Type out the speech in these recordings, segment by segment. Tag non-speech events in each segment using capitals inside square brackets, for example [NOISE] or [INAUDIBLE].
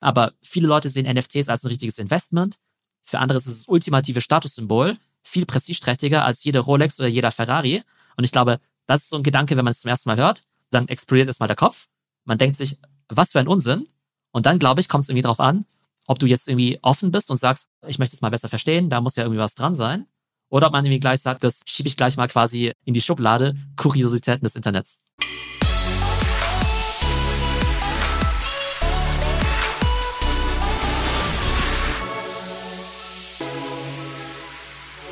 Aber viele Leute sehen NFTs als ein richtiges Investment. Für andere ist es das ultimative Statussymbol, viel prestigeträchtiger als jede Rolex oder jeder Ferrari. Und ich glaube, das ist so ein Gedanke, wenn man es zum ersten Mal hört, dann explodiert erstmal der Kopf. Man denkt sich, was für ein Unsinn. Und dann, glaube ich, kommt es irgendwie darauf an, ob du jetzt irgendwie offen bist und sagst, ich möchte es mal besser verstehen, da muss ja irgendwie was dran sein. Oder ob man irgendwie gleich sagt, das schiebe ich gleich mal quasi in die Schublade, Kuriositäten des Internets.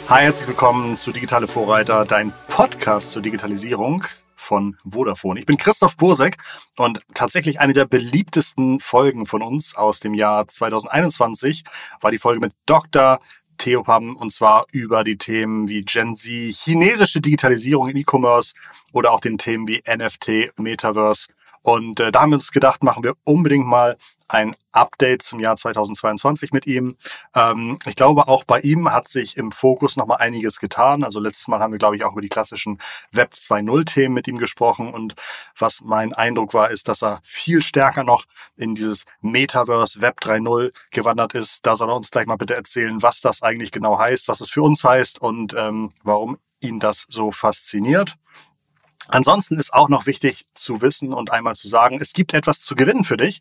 Hi, herzlich willkommen zu Digitale Vorreiter, dein Podcast zur Digitalisierung von Vodafone. Ich bin Christoph Bursek und tatsächlich eine der beliebtesten Folgen von uns aus dem Jahr 2021 war die Folge mit Dr. Theo Pam und zwar über die Themen wie Gen Z, chinesische Digitalisierung im E-Commerce oder auch den Themen wie NFT, Metaverse. Und äh, da haben wir uns gedacht, machen wir unbedingt mal ein Update zum Jahr 2022 mit ihm. Ähm, ich glaube, auch bei ihm hat sich im Fokus nochmal einiges getan. Also letztes Mal haben wir, glaube ich, auch über die klassischen Web 2.0-Themen mit ihm gesprochen. Und was mein Eindruck war, ist, dass er viel stärker noch in dieses Metaverse Web 3.0 gewandert ist. Da soll er uns gleich mal bitte erzählen, was das eigentlich genau heißt, was es für uns heißt und ähm, warum ihn das so fasziniert. Ansonsten ist auch noch wichtig zu wissen und einmal zu sagen, es gibt etwas zu gewinnen für dich.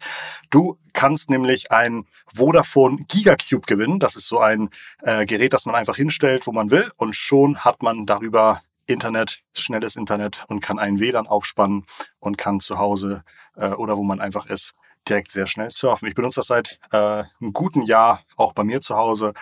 Du kannst nämlich ein Vodafone Gigacube gewinnen. Das ist so ein äh, Gerät, das man einfach hinstellt, wo man will und schon hat man darüber Internet, schnelles Internet und kann einen WLAN aufspannen und kann zu Hause äh, oder wo man einfach ist, direkt sehr schnell surfen. Ich benutze das seit äh, einem guten Jahr auch bei mir zu Hause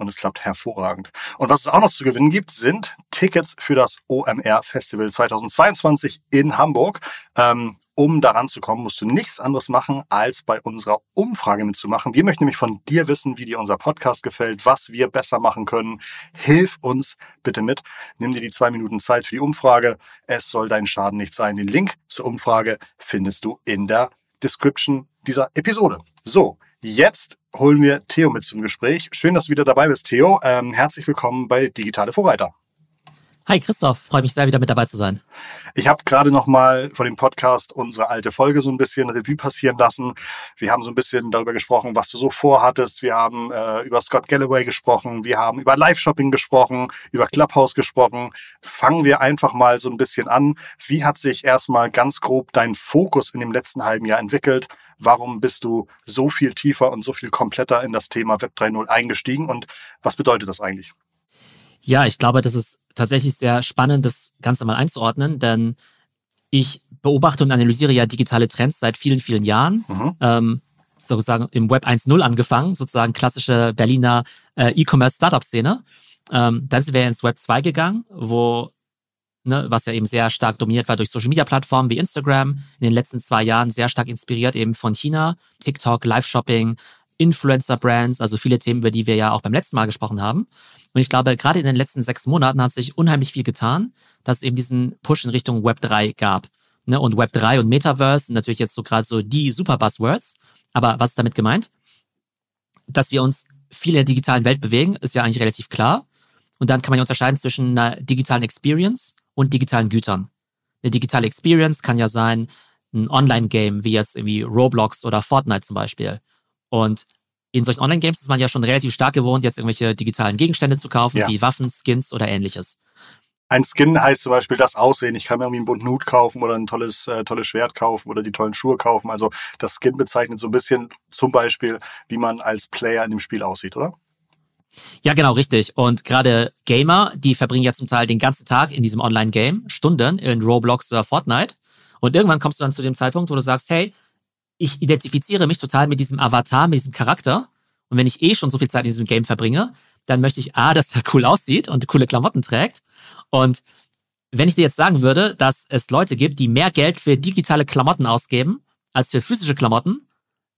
und es klappt hervorragend. Und was es auch noch zu gewinnen gibt, sind Tickets für das OMR Festival 2022 in Hamburg. Ähm, um daran zu kommen, musst du nichts anderes machen, als bei unserer Umfrage mitzumachen. Wir möchten nämlich von dir wissen, wie dir unser Podcast gefällt, was wir besser machen können. Hilf uns bitte mit. Nimm dir die zwei Minuten Zeit für die Umfrage. Es soll dein Schaden nicht sein. Den Link zur Umfrage findest du in der Description dieser Episode. So, jetzt holen wir Theo mit zum Gespräch. Schön, dass du wieder dabei bist, Theo. Ähm, herzlich willkommen bei Digitale Vorreiter. Hi Christoph, freue mich sehr, wieder mit dabei zu sein. Ich habe gerade noch mal vor dem Podcast unsere alte Folge so ein bisschen Revue passieren lassen. Wir haben so ein bisschen darüber gesprochen, was du so vorhattest. Wir haben äh, über Scott Galloway gesprochen. Wir haben über Live-Shopping gesprochen, über Clubhouse gesprochen. Fangen wir einfach mal so ein bisschen an. Wie hat sich erstmal ganz grob dein Fokus in dem letzten halben Jahr entwickelt? Warum bist du so viel tiefer und so viel kompletter in das Thema Web 3.0 eingestiegen und was bedeutet das eigentlich? Ja, ich glaube, das ist tatsächlich sehr spannend, das Ganze mal einzuordnen, denn ich beobachte und analysiere ja digitale Trends seit vielen, vielen Jahren. Mhm. Ähm, sozusagen im Web 1.0 angefangen, sozusagen klassische Berliner äh, E-Commerce-Startup-Szene. Ähm, dann sind wir ins Web 2 gegangen, wo ne, was ja eben sehr stark dominiert war durch Social-Media-Plattformen wie Instagram, in den letzten zwei Jahren sehr stark inspiriert eben von China, TikTok, Live-Shopping, Influencer-Brands, also viele Themen, über die wir ja auch beim letzten Mal gesprochen haben. Und ich glaube, gerade in den letzten sechs Monaten hat sich unheimlich viel getan, dass es eben diesen Push in Richtung Web 3 gab. Ne? Und Web 3 und Metaverse sind natürlich jetzt so gerade so die super Buzzwords. Aber was ist damit gemeint? Dass wir uns viel in der digitalen Welt bewegen, ist ja eigentlich relativ klar. Und dann kann man ja unterscheiden zwischen einer digitalen Experience und digitalen Gütern. Eine digitale Experience kann ja sein, ein Online-Game wie jetzt irgendwie Roblox oder Fortnite zum Beispiel. Und in solchen Online-Games ist man ja schon relativ stark gewohnt, jetzt irgendwelche digitalen Gegenstände zu kaufen, ja. wie Waffen, Skins oder ähnliches. Ein Skin heißt zum Beispiel das Aussehen. Ich kann mir irgendwie einen bunten Hut kaufen oder ein tolles, äh, tolles Schwert kaufen oder die tollen Schuhe kaufen. Also das Skin bezeichnet so ein bisschen zum Beispiel, wie man als Player in dem Spiel aussieht, oder? Ja, genau, richtig. Und gerade Gamer, die verbringen ja zum Teil den ganzen Tag in diesem Online-Game, Stunden in Roblox oder Fortnite. Und irgendwann kommst du dann zu dem Zeitpunkt, wo du sagst, hey, ich identifiziere mich total mit diesem Avatar, mit diesem Charakter. Und wenn ich eh schon so viel Zeit in diesem Game verbringe, dann möchte ich A, dass der cool aussieht und coole Klamotten trägt. Und wenn ich dir jetzt sagen würde, dass es Leute gibt, die mehr Geld für digitale Klamotten ausgeben als für physische Klamotten,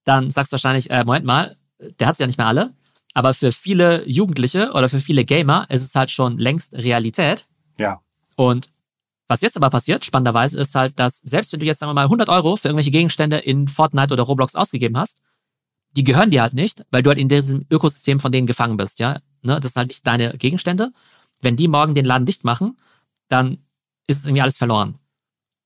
dann sagst du wahrscheinlich, äh, Moment mal, der hat sie ja nicht mehr alle. Aber für viele Jugendliche oder für viele Gamer ist es halt schon längst Realität. Ja. Und was jetzt aber passiert, spannenderweise, ist halt, dass selbst wenn du jetzt, sagen wir mal, 100 Euro für irgendwelche Gegenstände in Fortnite oder Roblox ausgegeben hast, die gehören dir halt nicht, weil du halt in diesem Ökosystem von denen gefangen bist, ja. Ne? Das sind halt nicht deine Gegenstände. Wenn die morgen den Laden dicht machen, dann ist es irgendwie alles verloren.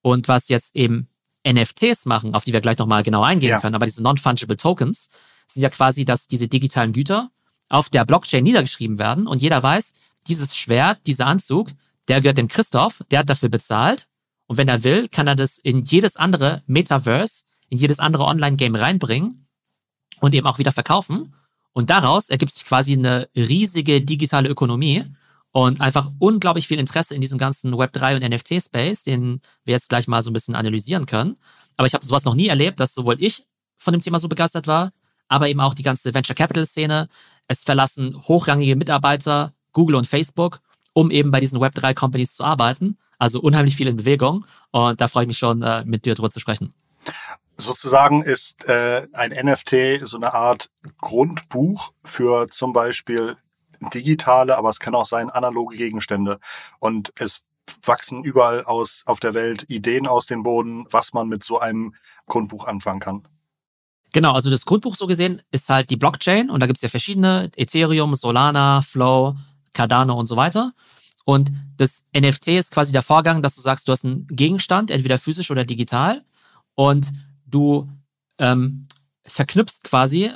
Und was jetzt eben NFTs machen, auf die wir gleich nochmal genau eingehen ja. können, aber diese Non-Fungible Tokens, sind ja quasi, dass diese digitalen Güter auf der Blockchain niedergeschrieben werden und jeder weiß, dieses Schwert, dieser Anzug, der gehört dem Christoph, der hat dafür bezahlt und wenn er will, kann er das in jedes andere Metaverse, in jedes andere Online-Game reinbringen und eben auch wieder verkaufen. Und daraus ergibt sich quasi eine riesige digitale Ökonomie und einfach unglaublich viel Interesse in diesem ganzen Web3 und NFT-Space, den wir jetzt gleich mal so ein bisschen analysieren können. Aber ich habe sowas noch nie erlebt, dass sowohl ich von dem Thema so begeistert war, aber eben auch die ganze Venture Capital Szene. Es verlassen hochrangige Mitarbeiter, Google und Facebook, um eben bei diesen Web3 Companies zu arbeiten. Also unheimlich viel in Bewegung und da freue ich mich schon, äh, mit dir drüber zu sprechen. Sozusagen ist äh, ein NFT so eine Art Grundbuch für zum Beispiel digitale, aber es kann auch sein analoge Gegenstände. Und es wachsen überall aus auf der Welt Ideen aus dem Boden, was man mit so einem Grundbuch anfangen kann. Genau, also das Grundbuch so gesehen ist halt die Blockchain und da gibt es ja verschiedene, Ethereum, Solana, Flow, Cardano und so weiter. Und das NFT ist quasi der Vorgang, dass du sagst, du hast einen Gegenstand, entweder physisch oder digital, und du ähm, verknüpfst quasi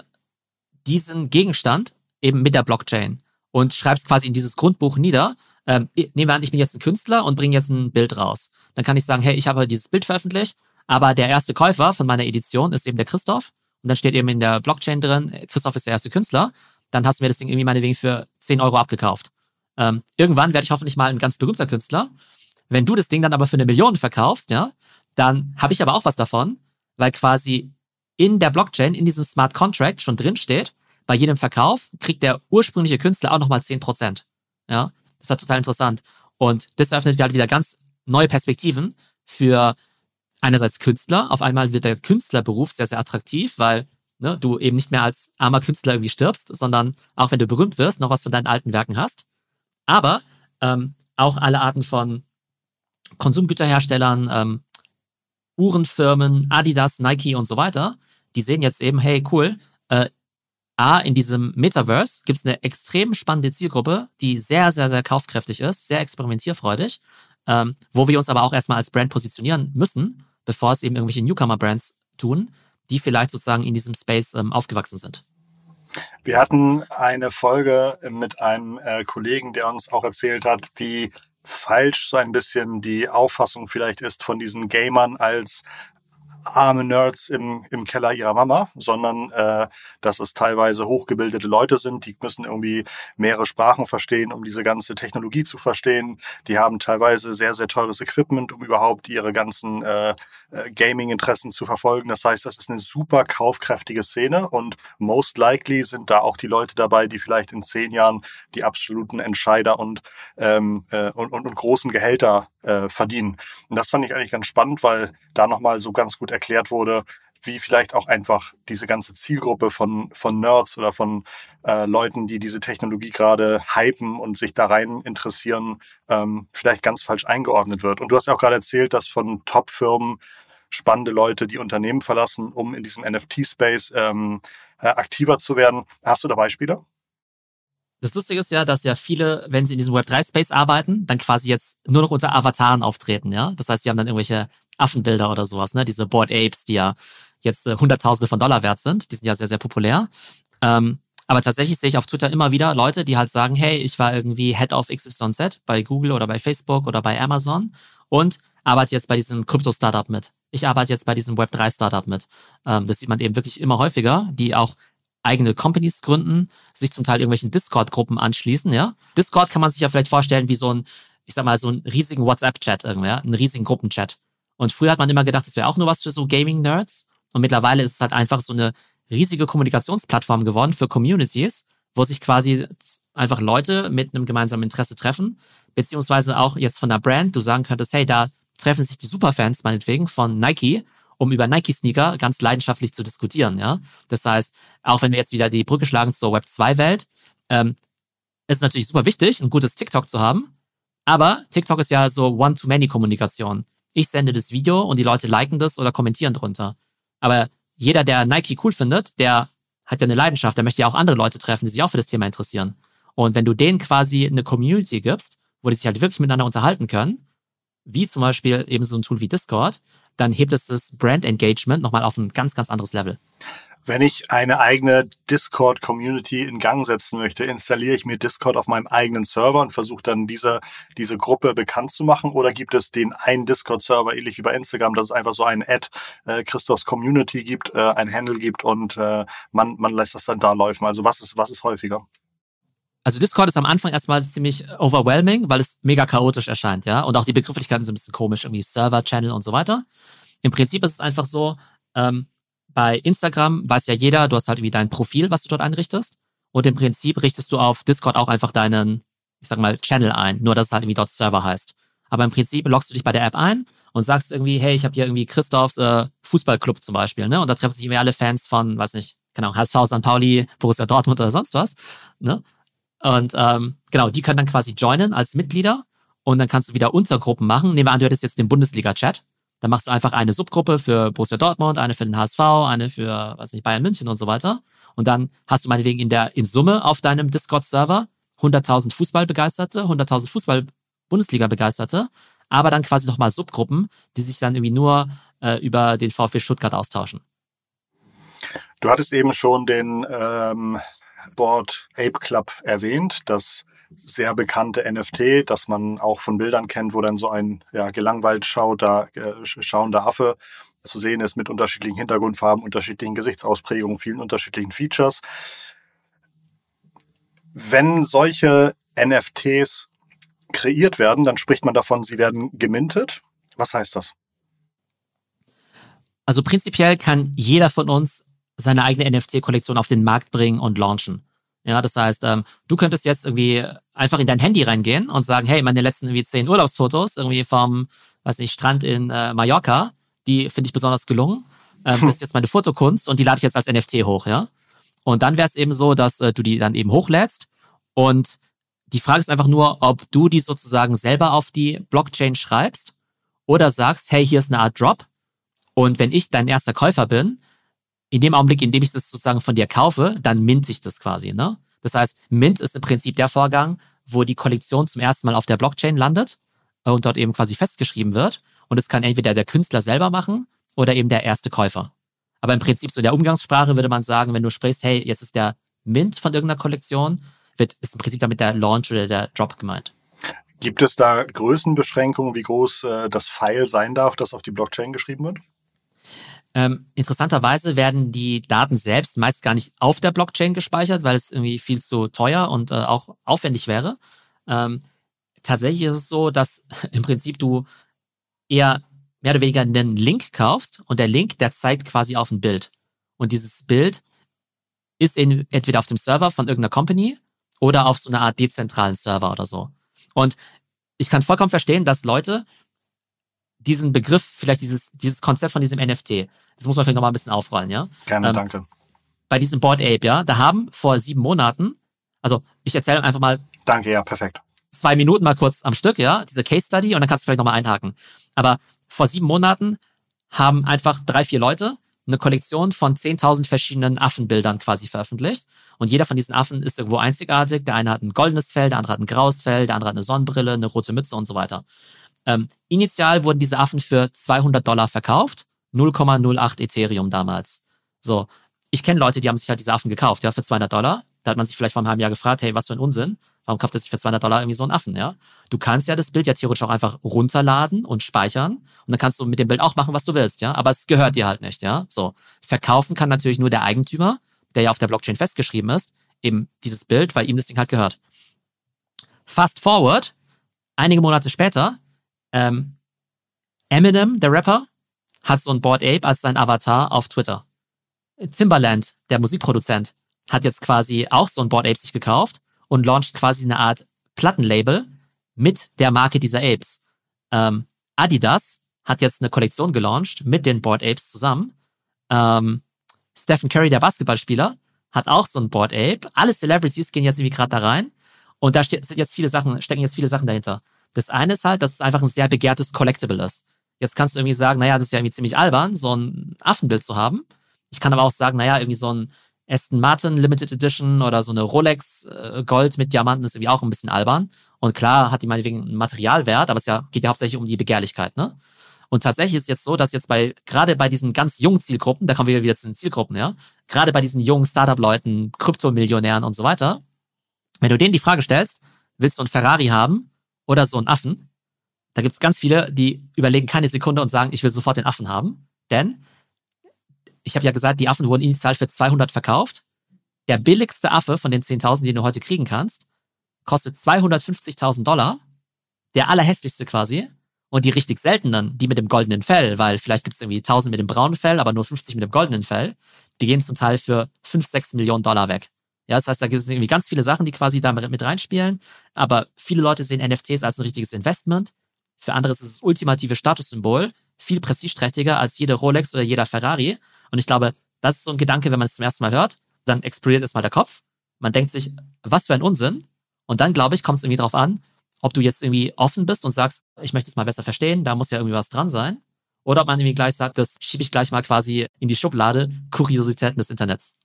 diesen Gegenstand eben mit der Blockchain und schreibst quasi in dieses Grundbuch nieder. Ähm, nehmen wir an, ich bin jetzt ein Künstler und bringe jetzt ein Bild raus. Dann kann ich sagen, hey, ich habe dieses Bild veröffentlicht, aber der erste Käufer von meiner Edition ist eben der Christoph. Und dann steht eben in der Blockchain drin, Christoph ist der erste Künstler. Dann hast du mir das Ding irgendwie meinetwegen für 10 Euro abgekauft. Ähm, irgendwann werde ich hoffentlich mal ein ganz berühmter Künstler. Wenn du das Ding dann aber für eine Million verkaufst, ja, dann habe ich aber auch was davon, weil quasi in der Blockchain, in diesem Smart Contract schon drin steht, bei jedem Verkauf kriegt der ursprüngliche Künstler auch nochmal 10%. Ja, das ist halt total interessant. Und das eröffnet halt wieder ganz neue Perspektiven für einerseits Künstler. Auf einmal wird der Künstlerberuf sehr, sehr attraktiv, weil ne, du eben nicht mehr als armer Künstler irgendwie stirbst, sondern auch wenn du berühmt wirst, noch was von deinen alten Werken hast. Aber ähm, auch alle Arten von Konsumgüterherstellern, ähm, Uhrenfirmen, Adidas, Nike und so weiter, die sehen jetzt eben, hey, cool, äh, A, in diesem Metaverse gibt es eine extrem spannende Zielgruppe, die sehr, sehr, sehr kaufkräftig ist, sehr experimentierfreudig, ähm, wo wir uns aber auch erstmal als Brand positionieren müssen, bevor es eben irgendwelche Newcomer-Brands tun, die vielleicht sozusagen in diesem Space ähm, aufgewachsen sind. Wir hatten eine Folge mit einem äh, Kollegen, der uns auch erzählt hat, wie falsch so ein bisschen die Auffassung vielleicht ist von diesen Gamern als arme Nerds im, im Keller ihrer Mama, sondern äh, dass es teilweise hochgebildete Leute sind, die müssen irgendwie mehrere Sprachen verstehen, um diese ganze Technologie zu verstehen. Die haben teilweise sehr, sehr teures Equipment, um überhaupt ihre ganzen äh, äh, Gaming-Interessen zu verfolgen. Das heißt, das ist eine super kaufkräftige Szene und most likely sind da auch die Leute dabei, die vielleicht in zehn Jahren die absoluten Entscheider und, ähm, äh, und, und, und großen Gehälter äh, verdienen. Und das fand ich eigentlich ganz spannend, weil da nochmal so ganz gut erklärt wurde, wie vielleicht auch einfach diese ganze Zielgruppe von, von Nerds oder von äh, Leuten, die diese Technologie gerade hypen und sich da rein interessieren, ähm, vielleicht ganz falsch eingeordnet wird. Und du hast ja auch gerade erzählt, dass von Top-Firmen spannende Leute die Unternehmen verlassen, um in diesem NFT-Space ähm, äh, aktiver zu werden. Hast du da Beispiele? Das Lustige ist ja, dass ja viele, wenn sie in diesem Web3-Space arbeiten, dann quasi jetzt nur noch unter Avataren auftreten, ja. Das heißt, die haben dann irgendwelche Affenbilder oder sowas, ne? Diese Board Apes, die ja jetzt äh, Hunderttausende von Dollar wert sind. Die sind ja sehr, sehr populär. Ähm, aber tatsächlich sehe ich auf Twitter immer wieder Leute, die halt sagen, hey, ich war irgendwie Head of XYZ bei Google oder bei Facebook oder bei Amazon und arbeite jetzt bei diesem Krypto-Startup mit. Ich arbeite jetzt bei diesem Web3-Startup mit. Ähm, das sieht man eben wirklich immer häufiger, die auch eigene Companies gründen, sich zum Teil irgendwelchen Discord-Gruppen anschließen, ja. Discord kann man sich ja vielleicht vorstellen wie so ein, ich sag mal, so einen riesigen WhatsApp-Chat irgendwie, einen riesigen Gruppenchat. Und früher hat man immer gedacht, das wäre auch nur was für so Gaming-Nerds. Und mittlerweile ist es halt einfach so eine riesige Kommunikationsplattform geworden für Communities, wo sich quasi einfach Leute mit einem gemeinsamen Interesse treffen, beziehungsweise auch jetzt von der Brand, du sagen könntest, hey, da treffen sich die Superfans meinetwegen von Nike um über Nike-Sneaker ganz leidenschaftlich zu diskutieren. Ja? Das heißt, auch wenn wir jetzt wieder die Brücke schlagen zur Web2-Welt, ähm, ist natürlich super wichtig, ein gutes TikTok zu haben. Aber TikTok ist ja so One-to-Many-Kommunikation. Ich sende das Video und die Leute liken das oder kommentieren drunter. Aber jeder, der Nike cool findet, der hat ja eine Leidenschaft, der möchte ja auch andere Leute treffen, die sich auch für das Thema interessieren. Und wenn du denen quasi eine Community gibst, wo die sich halt wirklich miteinander unterhalten können, wie zum Beispiel eben so ein Tool wie Discord, dann hebt es das Brand Engagement nochmal auf ein ganz, ganz anderes Level. Wenn ich eine eigene Discord-Community in Gang setzen möchte, installiere ich mir Discord auf meinem eigenen Server und versuche dann diese, diese Gruppe bekannt zu machen? Oder gibt es den einen Discord-Server, ähnlich wie bei Instagram, dass es einfach so ein Ad äh, Christophs Community gibt, äh, ein Handle gibt und äh, man, man lässt das dann da laufen? Also was ist, was ist häufiger? Also Discord ist am Anfang erstmal ziemlich overwhelming, weil es mega chaotisch erscheint, ja. Und auch die Begrifflichkeiten sind ein bisschen komisch, irgendwie Server, Channel und so weiter. Im Prinzip ist es einfach so, ähm, bei Instagram weiß ja jeder, du hast halt irgendwie dein Profil, was du dort einrichtest. Und im Prinzip richtest du auf Discord auch einfach deinen, ich sag mal, Channel ein, nur dass es halt irgendwie dort Server heißt. Aber im Prinzip loggst du dich bei der App ein und sagst irgendwie, hey, ich habe hier irgendwie Christophs äh, Fußballclub zum Beispiel, ne? Und da treffen sich irgendwie alle Fans von, weiß nicht, genau, HSV, St. Pauli, Borussia Dortmund oder sonst was, ne? Und ähm, genau, die können dann quasi joinen als Mitglieder und dann kannst du wieder Untergruppen machen. Nehmen wir an, du hättest jetzt den Bundesliga-Chat dann machst du einfach eine Subgruppe für Borussia Dortmund, eine für den HSV, eine für, weiß nicht, Bayern München und so weiter. Und dann hast du meinetwegen in der, in Summe auf deinem Discord-Server 100.000 Fußballbegeisterte, 100.000 Fußball-Bundesliga-Begeisterte, aber dann quasi nochmal Subgruppen, die sich dann irgendwie nur äh, über den VfB Stuttgart austauschen. Du hattest eben schon den ähm, Board Ape Club erwähnt, das sehr bekannte NFT, das man auch von Bildern kennt, wo dann so ein ja, gelangweilt schauter, äh, schauender Affe zu sehen ist mit unterschiedlichen Hintergrundfarben, unterschiedlichen Gesichtsausprägungen, vielen unterschiedlichen Features. Wenn solche NFTs kreiert werden, dann spricht man davon, sie werden gemintet. Was heißt das? Also prinzipiell kann jeder von uns seine eigene NFT-Kollektion auf den Markt bringen und launchen. Ja, das heißt, ähm, du könntest jetzt irgendwie einfach in dein Handy reingehen und sagen, hey, meine letzten irgendwie zehn Urlaubsfotos irgendwie vom, weiß nicht, Strand in äh, Mallorca, die finde ich besonders gelungen. Ähm, [LAUGHS] das ist jetzt meine Fotokunst und die lade ich jetzt als NFT hoch, ja. Und dann wäre es eben so, dass äh, du die dann eben hochlädst und die Frage ist einfach nur, ob du die sozusagen selber auf die Blockchain schreibst oder sagst, hey, hier ist eine Art Drop und wenn ich dein erster Käufer bin, in dem Augenblick, in dem ich das sozusagen von dir kaufe, dann mint ich das quasi. Ne? Das heißt, Mint ist im Prinzip der Vorgang, wo die Kollektion zum ersten Mal auf der Blockchain landet und dort eben quasi festgeschrieben wird. Und es kann entweder der Künstler selber machen oder eben der erste Käufer. Aber im Prinzip so in der Umgangssprache würde man sagen, wenn du sprichst, hey, jetzt ist der Mint von irgendeiner Kollektion, wird, ist im Prinzip damit der Launch oder der Drop gemeint. Gibt es da Größenbeschränkungen, wie groß äh, das File sein darf, das auf die Blockchain geschrieben wird? Ähm, interessanterweise werden die Daten selbst meist gar nicht auf der Blockchain gespeichert, weil es irgendwie viel zu teuer und äh, auch aufwendig wäre. Ähm, tatsächlich ist es so, dass [LAUGHS] im Prinzip du eher mehr oder weniger einen Link kaufst und der Link, der zeigt quasi auf ein Bild. Und dieses Bild ist in, entweder auf dem Server von irgendeiner Company oder auf so einer Art dezentralen Server oder so. Und ich kann vollkommen verstehen, dass Leute diesen Begriff, vielleicht dieses, dieses Konzept von diesem NFT, das muss man vielleicht nochmal ein bisschen aufrollen, ja? Gerne, ähm, danke. Bei diesem Board Ape, ja, da haben vor sieben Monaten, also ich erzähle einfach mal. Danke, ja, perfekt. Zwei Minuten mal kurz am Stück, ja, diese Case Study und dann kannst du vielleicht nochmal einhaken. Aber vor sieben Monaten haben einfach drei, vier Leute eine Kollektion von 10.000 verschiedenen Affenbildern quasi veröffentlicht. Und jeder von diesen Affen ist irgendwo einzigartig. Der eine hat ein goldenes Fell, der andere hat ein graues Fell, der andere hat eine Sonnenbrille, eine rote Mütze und so weiter. Ähm, initial wurden diese Affen für 200 Dollar verkauft, 0,08 Ethereum damals. So, ich kenne Leute, die haben sich halt diese Affen gekauft, ja, für 200 Dollar. Da hat man sich vielleicht vor einem halben Jahr gefragt, hey, was für ein Unsinn. Warum kauft er sich für 200 Dollar irgendwie so einen Affen, ja? Du kannst ja das Bild ja theoretisch auch einfach runterladen und speichern und dann kannst du mit dem Bild auch machen, was du willst, ja? Aber es gehört dir halt nicht, ja? So. Verkaufen kann natürlich nur der Eigentümer, der ja auf der Blockchain festgeschrieben ist, eben dieses Bild, weil ihm das Ding halt gehört. Fast forward, einige Monate später ähm, Eminem, der Rapper, hat so ein Board Ape als sein Avatar auf Twitter. Timbaland, der Musikproduzent, hat jetzt quasi auch so ein Board Ape sich gekauft und launcht quasi eine Art Plattenlabel mit der Marke dieser Apes. Ähm, Adidas hat jetzt eine Kollektion gelauncht mit den Board Apes zusammen. Ähm, Stephen Curry, der Basketballspieler, hat auch so ein Board Ape. Alle Celebrities gehen jetzt irgendwie gerade da rein und da sind jetzt viele Sachen, stecken jetzt viele Sachen dahinter. Das eine ist halt, dass es einfach ein sehr begehrtes Collectible ist. Jetzt kannst du irgendwie sagen, naja, das ist ja irgendwie ziemlich albern, so ein Affenbild zu haben. Ich kann aber auch sagen, naja, irgendwie so ein Aston Martin Limited Edition oder so eine Rolex äh, Gold mit Diamanten ist irgendwie auch ein bisschen albern. Und klar hat die meinetwegen einen Materialwert, aber es ja, geht ja hauptsächlich um die Begehrlichkeit, ne? Und tatsächlich ist es jetzt so, dass jetzt bei, gerade bei diesen ganz jungen Zielgruppen, da kommen wir wieder zu den Zielgruppen, ja, gerade bei diesen jungen Startup-Leuten, Kryptomillionären und so weiter, wenn du denen die Frage stellst, willst du einen Ferrari haben oder so einen Affen? Da gibt es ganz viele, die überlegen keine Sekunde und sagen, ich will sofort den Affen haben. Denn ich habe ja gesagt, die Affen wurden initial für 200 verkauft. Der billigste Affe von den 10.000, den du heute kriegen kannst, kostet 250.000 Dollar. Der allerhässlichste quasi. Und die richtig seltenen, die mit dem goldenen Fell, weil vielleicht gibt es irgendwie 1000 mit dem braunen Fell, aber nur 50 mit dem goldenen Fell, die gehen zum Teil für 5, 6 Millionen Dollar weg. Ja, das heißt, da gibt es irgendwie ganz viele Sachen, die quasi da mit reinspielen. Aber viele Leute sehen NFTs als ein richtiges Investment. Für andere ist es das ultimative Statussymbol, viel prestigeträchtiger als jede Rolex oder jeder Ferrari. Und ich glaube, das ist so ein Gedanke, wenn man es zum ersten Mal hört, dann explodiert erstmal der Kopf. Man denkt sich, was für ein Unsinn. Und dann, glaube ich, kommt es irgendwie drauf an, ob du jetzt irgendwie offen bist und sagst, ich möchte es mal besser verstehen, da muss ja irgendwie was dran sein. Oder ob man irgendwie gleich sagt, das schiebe ich gleich mal quasi in die Schublade Kuriositäten des Internets.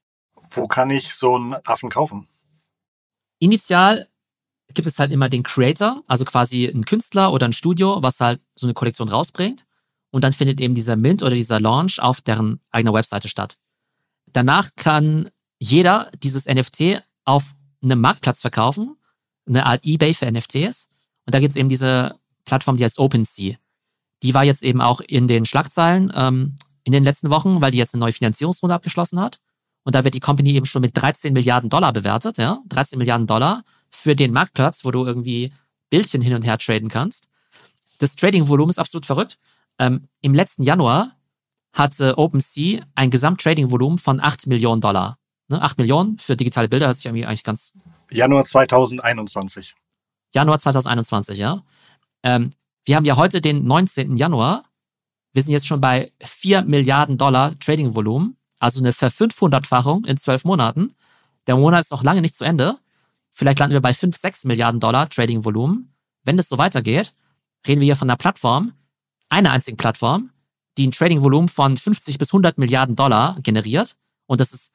Wo kann ich so einen Affen kaufen? Initial gibt es halt immer den Creator, also quasi ein Künstler oder ein Studio, was halt so eine Kollektion rausbringt. Und dann findet eben dieser Mint oder dieser Launch auf deren eigener Webseite statt. Danach kann jeder dieses NFT auf einem Marktplatz verkaufen, eine Art eBay für NFTs. Und da gibt es eben diese Plattform, die heißt OpenSea. Die war jetzt eben auch in den Schlagzeilen ähm, in den letzten Wochen, weil die jetzt eine neue Finanzierungsrunde abgeschlossen hat. Und da wird die Company eben schon mit 13 Milliarden Dollar bewertet, ja, 13 Milliarden Dollar für den Marktplatz, wo du irgendwie Bildchen hin und her traden kannst. Das Trading-Volumen ist absolut verrückt. Ähm, Im letzten Januar hatte OpenSea ein Gesamt-Trading-Volumen von 8 Millionen Dollar. Ne, 8 Millionen für digitale Bilder hört sich eigentlich ganz. Januar 2021. Januar 2021, ja. Ähm, wir haben ja heute den 19. Januar. Wir sind jetzt schon bei 4 Milliarden Dollar Trading-Volumen, also eine Verfünfhundertfachung in zwölf Monaten. Der Monat ist noch lange nicht zu Ende. Vielleicht landen wir bei 5, 6 Milliarden Dollar Trading-Volumen. Wenn das so weitergeht, reden wir hier von einer Plattform, einer einzigen Plattform, die ein Trading-Volumen von 50 bis 100 Milliarden Dollar generiert. Und das ist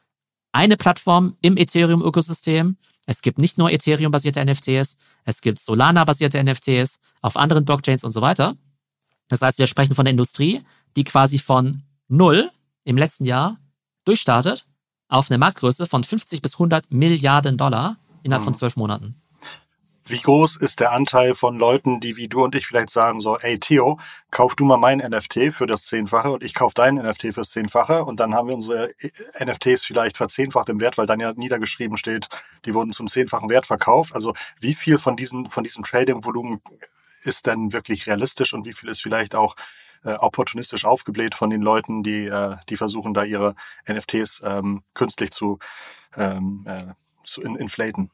eine Plattform im Ethereum-Ökosystem. Es gibt nicht nur Ethereum-basierte NFTs, es gibt Solana-basierte NFTs auf anderen Blockchains und so weiter. Das heißt, wir sprechen von der Industrie, die quasi von null im letzten Jahr durchstartet auf eine Marktgröße von 50 bis 100 Milliarden Dollar innerhalb von mhm. zwölf Monaten. Wie groß ist der Anteil von Leuten, die wie du und ich vielleicht sagen so, ey Theo, kauf du mal mein NFT für das Zehnfache und ich kauf dein NFT fürs Zehnfache und dann haben wir unsere äh, NFTs vielleicht verzehnfacht im Wert, weil dann ja niedergeschrieben steht, die wurden zum zehnfachen Wert verkauft. Also wie viel von diesen, von diesem Trading-Volumen ist denn wirklich realistisch und wie viel ist vielleicht auch äh, opportunistisch aufgebläht von den Leuten, die, äh, die versuchen da ihre NFTs ähm, künstlich zu ähm, äh, zu in, inflaten?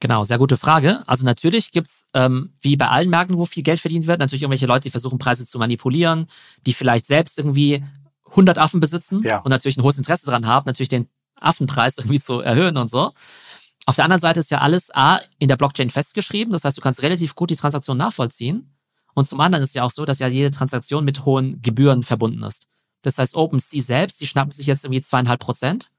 Genau, sehr gute Frage. Also natürlich gibt's ähm, wie bei allen Märkten, wo viel Geld verdient wird, natürlich irgendwelche Leute, die versuchen, Preise zu manipulieren, die vielleicht selbst irgendwie 100 Affen besitzen ja. und natürlich ein hohes Interesse daran haben, natürlich den Affenpreis [LAUGHS] irgendwie zu erhöhen und so. Auf der anderen Seite ist ja alles A in der Blockchain festgeschrieben, das heißt, du kannst relativ gut die Transaktion nachvollziehen. Und zum anderen ist ja auch so, dass ja jede Transaktion mit hohen Gebühren verbunden ist. Das heißt, OpenSea selbst, die schnappen sich jetzt irgendwie zweieinhalb Prozent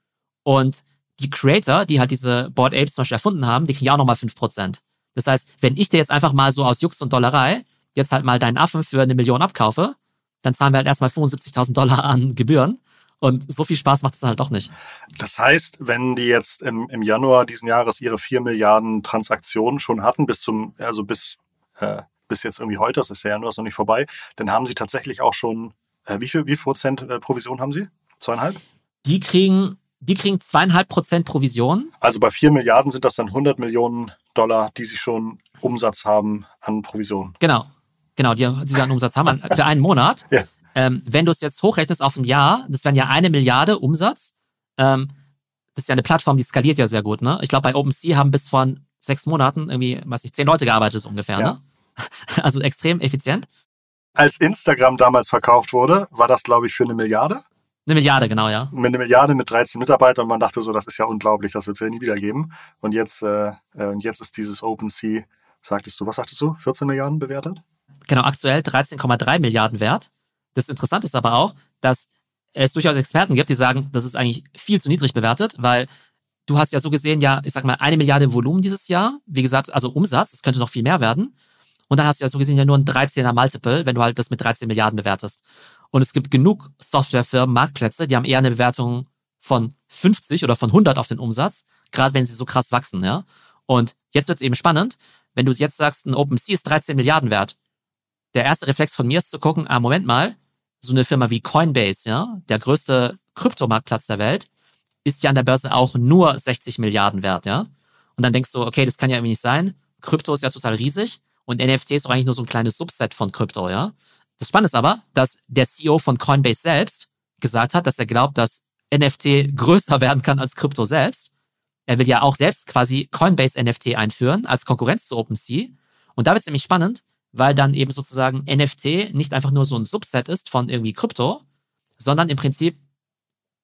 und die Creator, die halt diese Board Apes zum Beispiel erfunden haben, die kriegen ja auch nochmal 5%. Das heißt, wenn ich dir jetzt einfach mal so aus Jux und Dollerei jetzt halt mal deinen Affen für eine Million abkaufe, dann zahlen wir halt erstmal 75.000 Dollar an Gebühren. Und so viel Spaß macht es dann halt doch nicht. Das heißt, wenn die jetzt im, im Januar diesen Jahres ihre 4 Milliarden Transaktionen schon hatten, bis zum, also bis, äh, bis jetzt irgendwie heute, das ist Januar ist noch nicht vorbei, dann haben sie tatsächlich auch schon, äh, wie viel, wie viel Prozent äh, Provision haben sie? Zweieinhalb? Die kriegen die kriegen zweieinhalb Prozent Provision. Also bei vier Milliarden sind das dann 100 Millionen Dollar, die sie schon Umsatz haben an Provision. Genau, genau, die sie dann Umsatz haben [LAUGHS] für einen Monat. Ja. Ähm, wenn du es jetzt hochrechnest auf ein Jahr, das wären ja eine Milliarde Umsatz. Ähm, das ist ja eine Plattform, die skaliert ja sehr gut. Ne? Ich glaube, bei OpenSea haben bis vor sechs Monaten irgendwie, weiß nicht, zehn Leute gearbeitet ungefähr. Ja. Ne? [LAUGHS] Also extrem effizient. Als Instagram damals verkauft wurde, war das, glaube ich, für eine Milliarde. Eine Milliarde, genau, ja. Mit einer Milliarde mit 13 Mitarbeitern. Man dachte so, das ist ja unglaublich, das wird es ja nie wieder geben. Und jetzt, äh, äh und jetzt ist dieses OpenSea, sagtest du, was sagtest du, 14 Milliarden bewertet? Genau, aktuell 13,3 Milliarden wert. Das Interessante ist aber auch, dass es durchaus Experten gibt, die sagen, das ist eigentlich viel zu niedrig bewertet, weil du hast ja so gesehen, ja, ich sag mal, eine Milliarde Volumen dieses Jahr. Wie gesagt, also Umsatz, es könnte noch viel mehr werden. Und dann hast du ja so gesehen ja nur ein 13er Multiple, wenn du halt das mit 13 Milliarden bewertest. Und es gibt genug Softwarefirmen, Marktplätze, die haben eher eine Bewertung von 50 oder von 100 auf den Umsatz, gerade wenn sie so krass wachsen, ja. Und jetzt wird es eben spannend, wenn du jetzt sagst, ein OpenSea ist 13 Milliarden wert. Der erste Reflex von mir ist zu gucken, ah, Moment mal, so eine Firma wie Coinbase, ja, der größte Kryptomarktplatz der Welt, ist ja an der Börse auch nur 60 Milliarden wert, ja. Und dann denkst du, okay, das kann ja irgendwie nicht sein. Krypto ist ja total riesig und NFT ist doch eigentlich nur so ein kleines Subset von Krypto, ja. Das Spannende ist aber, dass der CEO von Coinbase selbst gesagt hat, dass er glaubt, dass NFT größer [LAUGHS] werden kann als Krypto selbst. Er will ja auch selbst quasi Coinbase NFT einführen als Konkurrenz zu OpenSea. Und da wird es nämlich spannend, weil dann eben sozusagen NFT nicht einfach nur so ein Subset ist von irgendwie Krypto, sondern im Prinzip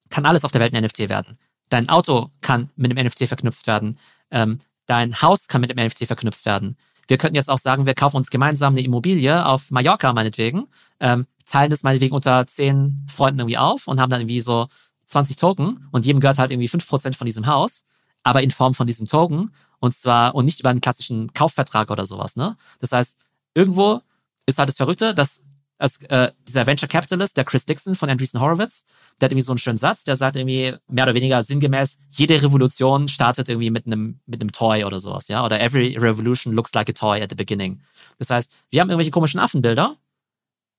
kann alles auf der Welt ein NFT werden. Dein Auto kann mit einem NFT verknüpft werden. Ähm, dein Haus kann mit einem NFT verknüpft werden. Wir könnten jetzt auch sagen, wir kaufen uns gemeinsam eine Immobilie auf Mallorca meinetwegen, ähm, teilen das meinetwegen unter zehn Freunden irgendwie auf und haben dann irgendwie so 20 Token und jedem gehört halt irgendwie 5% von diesem Haus, aber in Form von diesem Token und zwar und nicht über einen klassischen Kaufvertrag oder sowas. Ne? Das heißt, irgendwo ist halt das Verrückte, dass als, äh, dieser Venture Capitalist, der Chris Dixon von Andreessen Horowitz, der hat irgendwie so einen schönen Satz, der sagt irgendwie mehr oder weniger sinngemäß, jede Revolution startet irgendwie mit einem, mit einem Toy oder sowas, ja, oder every revolution looks like a toy at the beginning. Das heißt, wir haben irgendwelche komischen Affenbilder.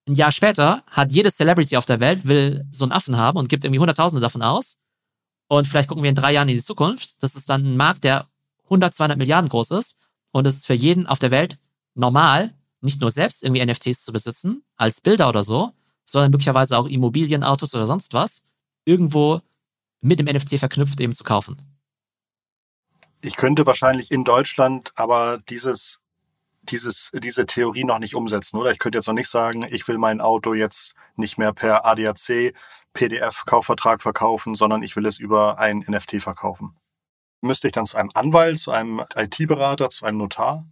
Ein Jahr später hat jede Celebrity auf der Welt will so einen Affen haben und gibt irgendwie Hunderttausende davon aus. Und vielleicht gucken wir in drei Jahren in die Zukunft. Das ist dann ein Markt, der 100, 200 Milliarden groß ist. Und es ist für jeden auf der Welt normal, nicht nur selbst irgendwie NFTs zu besitzen, als Bilder oder so, sondern möglicherweise auch Immobilien, Autos oder sonst was, irgendwo mit dem NFT verknüpft eben zu kaufen. Ich könnte wahrscheinlich in Deutschland aber dieses, dieses, diese Theorie noch nicht umsetzen, oder? Ich könnte jetzt noch nicht sagen, ich will mein Auto jetzt nicht mehr per ADAC, PDF-Kaufvertrag verkaufen, sondern ich will es über ein NFT verkaufen. Müsste ich dann zu einem Anwalt, zu einem IT-Berater, zu einem Notar?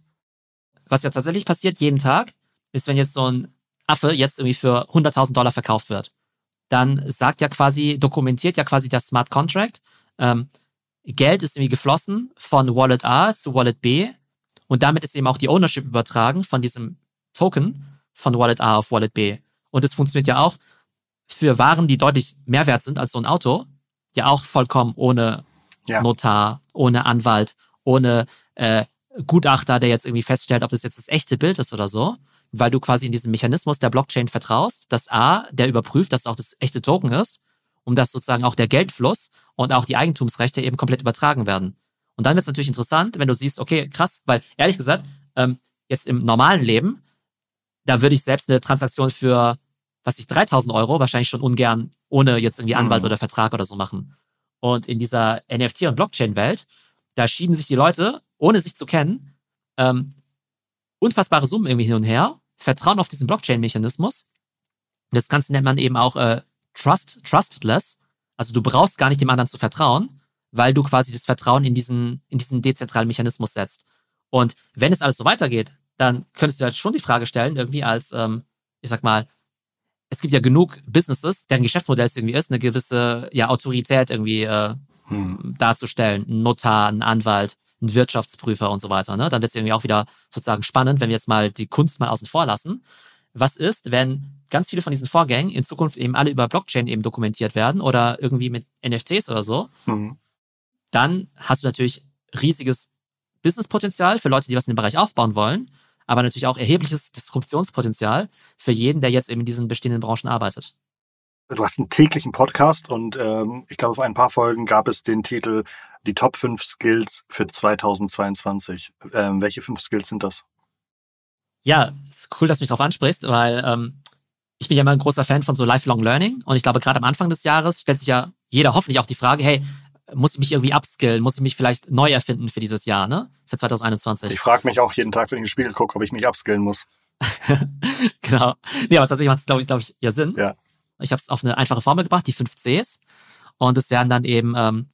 Was ja tatsächlich passiert jeden Tag, ist, wenn jetzt so ein Affe jetzt irgendwie für 100.000 Dollar verkauft wird, dann sagt ja quasi, dokumentiert ja quasi der Smart Contract, ähm, Geld ist irgendwie geflossen von Wallet A zu Wallet B und damit ist eben auch die Ownership übertragen von diesem Token von Wallet A auf Wallet B. Und es funktioniert ja auch für Waren, die deutlich mehr wert sind als so ein Auto, ja auch vollkommen ohne ja. Notar, ohne Anwalt, ohne äh, Gutachter, der jetzt irgendwie feststellt, ob das jetzt das echte Bild ist oder so, weil du quasi in diesen Mechanismus der Blockchain vertraust, dass A, der überprüft, dass es auch das echte Token ist, um dass sozusagen auch der Geldfluss und auch die Eigentumsrechte eben komplett übertragen werden. Und dann wird es natürlich interessant, wenn du siehst, okay, krass, weil ehrlich gesagt, ähm, jetzt im normalen Leben, da würde ich selbst eine Transaktion für, was ich, 3000 Euro wahrscheinlich schon ungern ohne jetzt irgendwie Anwalt mhm. oder Vertrag oder so machen. Und in dieser NFT- und Blockchain-Welt, da schieben sich die Leute ohne sich zu kennen, ähm, unfassbare Summen irgendwie hin und her, vertrauen auf diesen Blockchain-Mechanismus. Das Ganze nennt man eben auch äh, Trust, Trustless. Also du brauchst gar nicht dem anderen zu vertrauen, weil du quasi das Vertrauen in diesen, in diesen dezentralen Mechanismus setzt. Und wenn es alles so weitergeht, dann könntest du halt schon die Frage stellen, irgendwie als, ähm, ich sag mal, es gibt ja genug Businesses, deren Geschäftsmodell es irgendwie ist, eine gewisse ja, Autorität irgendwie äh, hm. darzustellen. Ein Notar, ein Anwalt, ein Wirtschaftsprüfer und so weiter. Ne? Dann wird es irgendwie auch wieder sozusagen spannend, wenn wir jetzt mal die Kunst mal außen vor lassen. Was ist, wenn ganz viele von diesen Vorgängen in Zukunft eben alle über Blockchain eben dokumentiert werden oder irgendwie mit NFTs oder so? Mhm. Dann hast du natürlich riesiges Businesspotenzial für Leute, die was in dem Bereich aufbauen wollen, aber natürlich auch erhebliches Disruptionspotenzial für jeden, der jetzt eben in diesen bestehenden Branchen arbeitet. Du hast einen täglichen Podcast und ähm, ich glaube, auf ein paar Folgen gab es den Titel die Top 5 Skills für 2022. Ähm, welche fünf Skills sind das? Ja, ist cool, dass du mich darauf ansprichst, weil ähm, ich bin ja immer ein großer Fan von so Lifelong Learning und ich glaube, gerade am Anfang des Jahres stellt sich ja jeder hoffentlich auch die Frage, hey, muss ich mich irgendwie upskillen? Muss ich mich vielleicht neu erfinden für dieses Jahr, ne? Für 2021? Ich frage mich auch jeden Tag, wenn ich in den Spiegel gucke, ob ich mich upskillen muss. [LAUGHS] genau. Nee, aber tatsächlich macht es, glaube ich, glaub ich, ja Sinn. Ja. Ich habe es auf eine einfache Formel gebracht, die fünf Cs. Und es werden dann eben ähm,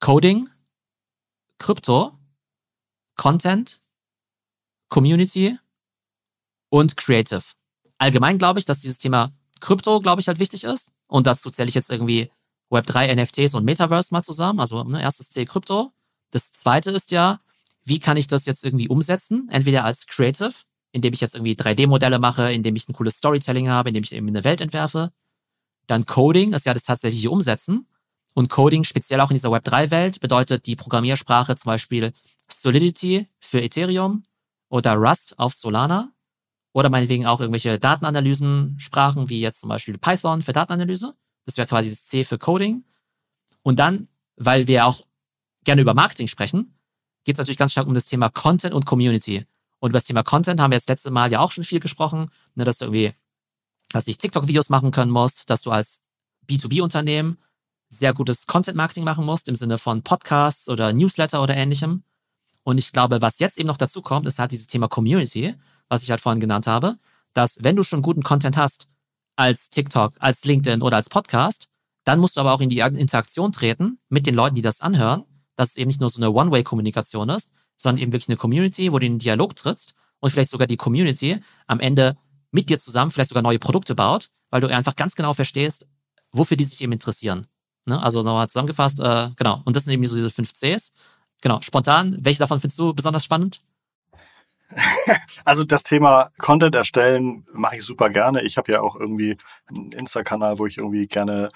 Coding, Krypto, Content, Community und Creative. Allgemein glaube ich, dass dieses Thema Krypto, glaube ich, halt wichtig ist. Und dazu zähle ich jetzt irgendwie Web3, NFTs und Metaverse mal zusammen. Also ne, erstes C Krypto. Das zweite ist ja, wie kann ich das jetzt irgendwie umsetzen? Entweder als Creative, indem ich jetzt irgendwie 3D-Modelle mache, indem ich ein cooles Storytelling habe, indem ich eben eine Welt entwerfe. Dann Coding ist ja das tatsächliche Umsetzen. Und Coding, speziell auch in dieser Web3-Welt, bedeutet die Programmiersprache zum Beispiel Solidity für Ethereum oder Rust auf Solana oder meinetwegen auch irgendwelche Datenanalysen-Sprachen wie jetzt zum Beispiel Python für Datenanalyse. Das wäre quasi das C für Coding. Und dann, weil wir auch gerne über Marketing sprechen, geht es natürlich ganz stark um das Thema Content und Community. Und über das Thema Content haben wir das letzte Mal ja auch schon viel gesprochen, ne, dass du irgendwie, dass ich TikTok-Videos machen können musst, dass du als B2B-Unternehmen sehr gutes Content-Marketing machen musst, im Sinne von Podcasts oder Newsletter oder ähnlichem. Und ich glaube, was jetzt eben noch dazu kommt, ist halt dieses Thema Community, was ich halt vorhin genannt habe, dass wenn du schon guten Content hast, als TikTok, als LinkedIn oder als Podcast, dann musst du aber auch in die Interaktion treten mit den Leuten, die das anhören, dass es eben nicht nur so eine One-Way-Kommunikation ist, sondern eben wirklich eine Community, wo du in den Dialog trittst und vielleicht sogar die Community am Ende mit dir zusammen vielleicht sogar neue Produkte baut, weil du einfach ganz genau verstehst, wofür die sich eben interessieren. Ne? Also nochmal zusammengefasst, äh, genau. Und das sind eben so diese fünf Cs. Genau, spontan, welche davon findest du besonders spannend? [LAUGHS] Also das Thema Content erstellen mache ich super gerne. Ich habe ja auch irgendwie einen Insta-Kanal, wo ich irgendwie gerne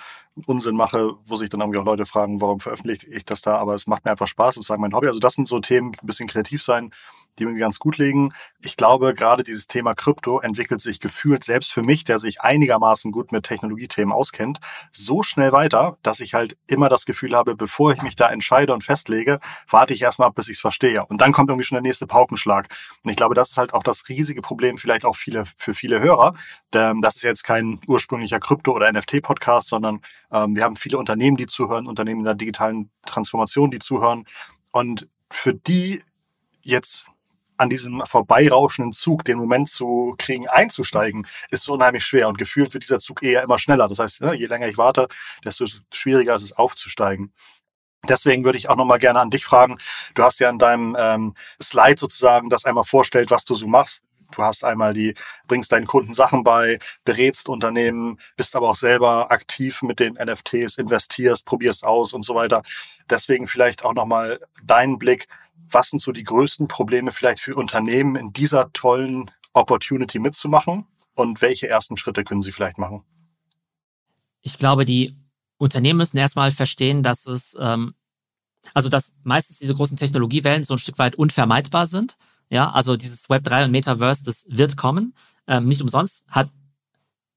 Unsinn mache, wo sich dann irgendwie auch Leute fragen, warum veröffentliche ich das da, aber es macht mir einfach Spaß, sozusagen mein Hobby. Also das sind so Themen, ein bisschen kreativ sein, die mir ganz gut liegen. Ich glaube, gerade dieses Thema Krypto entwickelt sich gefühlt selbst für mich, der sich einigermaßen gut mit Technologiethemen auskennt, so schnell weiter, dass ich halt immer das Gefühl habe, bevor ich mich da entscheide und festlege, warte ich erstmal bis ich es verstehe. Und dann kommt irgendwie schon der nächste Paukenschlag. Und ich glaube, das ist halt auch das riesige Problem vielleicht auch viele, für viele Hörer. Das ist jetzt kein ursprünglicher Krypto- oder NFT-Podcast, sondern ähm, wir haben viele Unternehmen, die zuhören, Unternehmen in der digitalen Transformation, die zuhören. Und für die jetzt an diesem vorbeirauschenden Zug den Moment zu kriegen, einzusteigen, ist so unheimlich schwer. Und gefühlt wird dieser Zug eher immer schneller. Das heißt, je länger ich warte, desto schwieriger ist es aufzusteigen. Deswegen würde ich auch nochmal gerne an dich fragen. Du hast ja in deinem ähm, Slide sozusagen das einmal vorstellt, was du so machst. Du hast einmal die, bringst deinen Kunden Sachen bei, berätst Unternehmen, bist aber auch selber aktiv mit den NFTs, investierst, probierst aus und so weiter. Deswegen vielleicht auch nochmal deinen Blick was sind so die größten Probleme vielleicht für Unternehmen in dieser tollen Opportunity mitzumachen und welche ersten Schritte können sie vielleicht machen? Ich glaube, die Unternehmen müssen erstmal verstehen, dass es, ähm, also dass meistens diese großen Technologiewellen so ein Stück weit unvermeidbar sind. Ja, also dieses Web 3 und Metaverse, das wird kommen. Ähm, nicht umsonst hat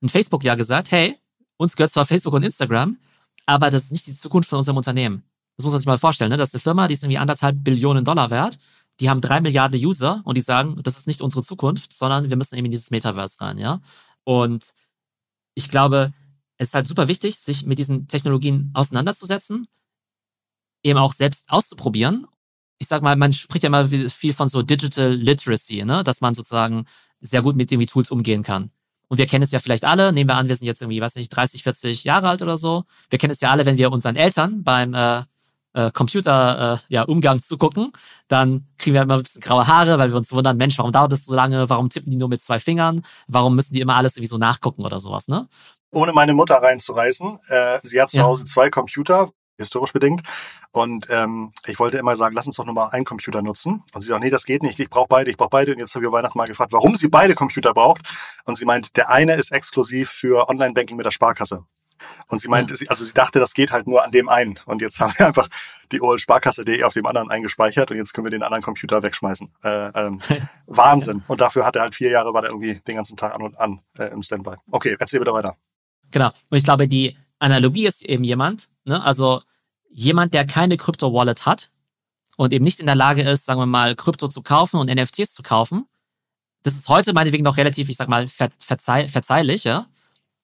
ein Facebook ja gesagt, hey, uns gehört zwar Facebook und Instagram, aber das ist nicht die Zukunft von unserem Unternehmen. Das muss man sich mal vorstellen, ne? Das ist eine Firma, die ist irgendwie anderthalb Billionen Dollar wert. Die haben drei Milliarden User und die sagen, das ist nicht unsere Zukunft, sondern wir müssen eben in dieses Metaverse rein, ja. Und ich glaube, es ist halt super wichtig, sich mit diesen Technologien auseinanderzusetzen, eben auch selbst auszuprobieren. Ich sag mal, man spricht ja immer viel von so Digital Literacy, ne? dass man sozusagen sehr gut mit den Tools umgehen kann. Und wir kennen es ja vielleicht alle, nehmen wir an, wir sind jetzt irgendwie, weiß nicht, 30, 40 Jahre alt oder so. Wir kennen es ja alle, wenn wir unseren Eltern beim äh, äh, Computer äh, ja, Umgang zugucken, dann kriegen wir immer ein bisschen graue Haare, weil wir uns wundern, Mensch, warum dauert das so lange? Warum tippen die nur mit zwei Fingern? Warum müssen die immer alles irgendwie so nachgucken oder sowas, ne? Ohne meine Mutter reinzureißen. Äh, sie hat zu ja. Hause zwei Computer, historisch bedingt. Und ähm, ich wollte immer sagen, lass uns doch nur mal einen Computer nutzen. Und sie sagt, nee, das geht nicht, ich brauche beide, ich brauche beide. Und jetzt habe ich Weihnachten mal gefragt, warum sie beide Computer braucht. Und sie meint, der eine ist exklusiv für Online-Banking mit der Sparkasse. Und sie meinte, also sie dachte, das geht halt nur an dem einen. Und jetzt haben wir einfach die OL-Sparkasse.de auf dem anderen eingespeichert und jetzt können wir den anderen Computer wegschmeißen. Äh, ähm, [LAUGHS] Wahnsinn. Und dafür hat er halt vier Jahre, war der irgendwie den ganzen Tag an und an äh, im Standby. Okay, erzähl bitte weiter. Genau. Und ich glaube, die Analogie ist eben jemand, ne, also jemand, der keine Krypto-Wallet hat und eben nicht in der Lage ist, sagen wir mal, Krypto zu kaufen und NFTs zu kaufen. Das ist heute meinetwegen noch relativ, ich sag mal, verzeih verzeihlich, ja.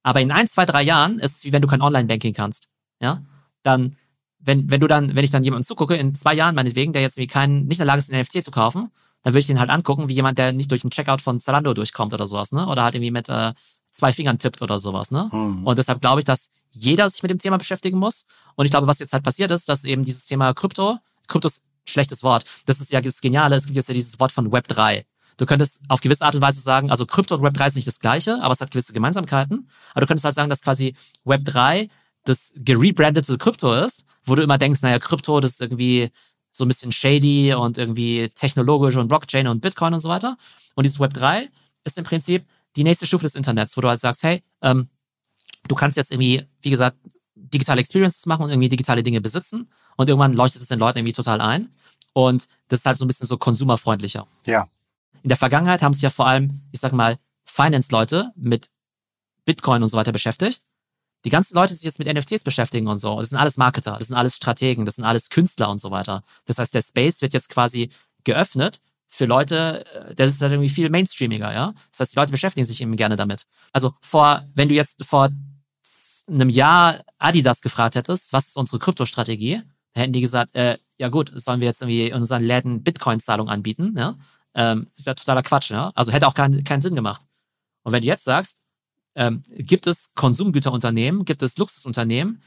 Aber in ein, zwei, drei Jahren ist es wie wenn du kein Online-Banking kannst. Ja, dann, wenn, wenn du dann, wenn ich dann jemandem zugucke, in zwei Jahren meinetwegen, der jetzt wie kein, nicht in der Lage ist, ein NFT zu kaufen, dann würde ich den halt angucken, wie jemand, der nicht durch einen Checkout von Zalando durchkommt oder sowas, ne? Oder halt irgendwie mit äh, zwei Fingern tippt oder sowas, ne? Mhm. Und deshalb glaube ich, dass jeder sich mit dem Thema beschäftigen muss. Und ich glaube, was jetzt halt passiert ist, dass eben dieses Thema Krypto, Krypto ist ein schlechtes Wort. Das ist ja das Geniale. Es gibt jetzt ja dieses Wort von Web 3. Du könntest auf gewisse Art und Weise sagen, also Krypto und Web3 ist nicht das gleiche, aber es hat gewisse Gemeinsamkeiten. Aber du könntest halt sagen, dass quasi Web3 das gerebrandete Krypto ist, wo du immer denkst, naja, Krypto, das ist irgendwie so ein bisschen shady und irgendwie technologisch und Blockchain und Bitcoin und so weiter. Und dieses Web 3 ist im Prinzip die nächste Stufe des Internets, wo du halt sagst, hey, ähm, du kannst jetzt irgendwie, wie gesagt, digitale Experiences machen und irgendwie digitale Dinge besitzen und irgendwann leuchtet es den Leuten irgendwie total ein. Und das ist halt so ein bisschen so konsumerfreundlicher. Ja. In der Vergangenheit haben sich ja vor allem, ich sag mal, Finance-Leute mit Bitcoin und so weiter beschäftigt. Die ganzen Leute, die sich jetzt mit NFTs beschäftigen und so, das sind alles Marketer, das sind alles Strategen, das sind alles Künstler und so weiter. Das heißt, der Space wird jetzt quasi geöffnet für Leute, äh, das ist halt irgendwie viel mainstreamiger, ja. Das heißt, die Leute beschäftigen sich eben gerne damit. Also vor, wenn du jetzt vor einem Jahr Adidas gefragt hättest, was ist unsere Kryptostrategie, hätten die gesagt, äh, ja gut, sollen wir jetzt irgendwie in unseren Läden Bitcoin-Zahlung anbieten, ja? Ähm, das ist ja totaler Quatsch, ja. Also hätte auch keinen, keinen Sinn gemacht. Und wenn du jetzt sagst, ähm, gibt es Konsumgüterunternehmen, gibt es Luxusunternehmen,